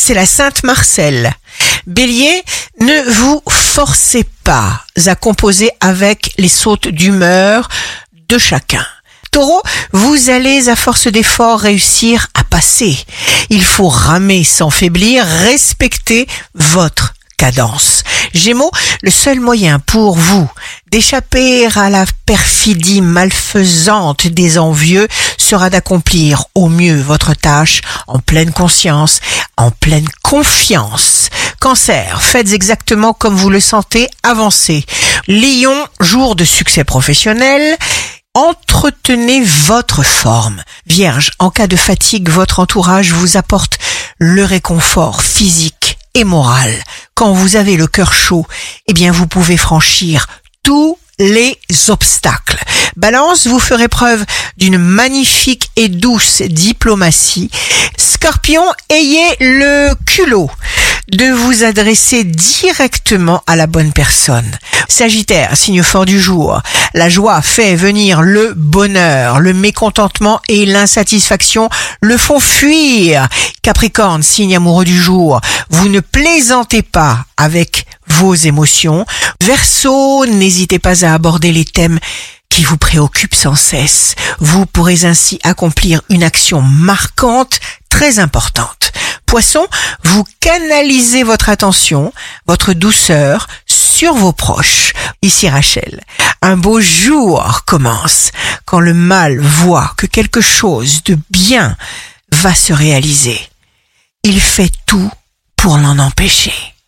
c'est la Sainte Marcelle. Bélier, ne vous forcez pas à composer avec les sautes d'humeur de chacun. Taureau, vous allez à force d'efforts réussir à passer. Il faut ramer sans faiblir, respecter votre cadence. Gémeaux, le seul moyen pour vous d'échapper à la perfidie malfaisante des envieux sera d'accomplir au mieux votre tâche en pleine conscience, en pleine confiance. Cancer, faites exactement comme vous le sentez, avancez. Lion, jour de succès professionnel, entretenez votre forme. Vierge, en cas de fatigue, votre entourage vous apporte le réconfort physique et moral. Quand vous avez le cœur chaud, eh bien vous pouvez franchir tous les obstacles. Balance, vous ferez preuve d'une magnifique et douce diplomatie. Scorpion, ayez le culot de vous adresser directement à la bonne personne. Sagittaire, signe fort du jour. La joie fait venir le bonheur. Le mécontentement et l'insatisfaction le font fuir. Capricorne, signe amoureux du jour. Vous ne plaisantez pas avec vos émotions. Verseau, n'hésitez pas à aborder les thèmes qui vous préoccupent sans cesse. Vous pourrez ainsi accomplir une action marquante, très importante. Poisson, vous canalisez votre attention, votre douceur sur vos proches. Ici Rachel, un beau jour commence quand le mal voit que quelque chose de bien va se réaliser. Il fait tout pour l'en empêcher.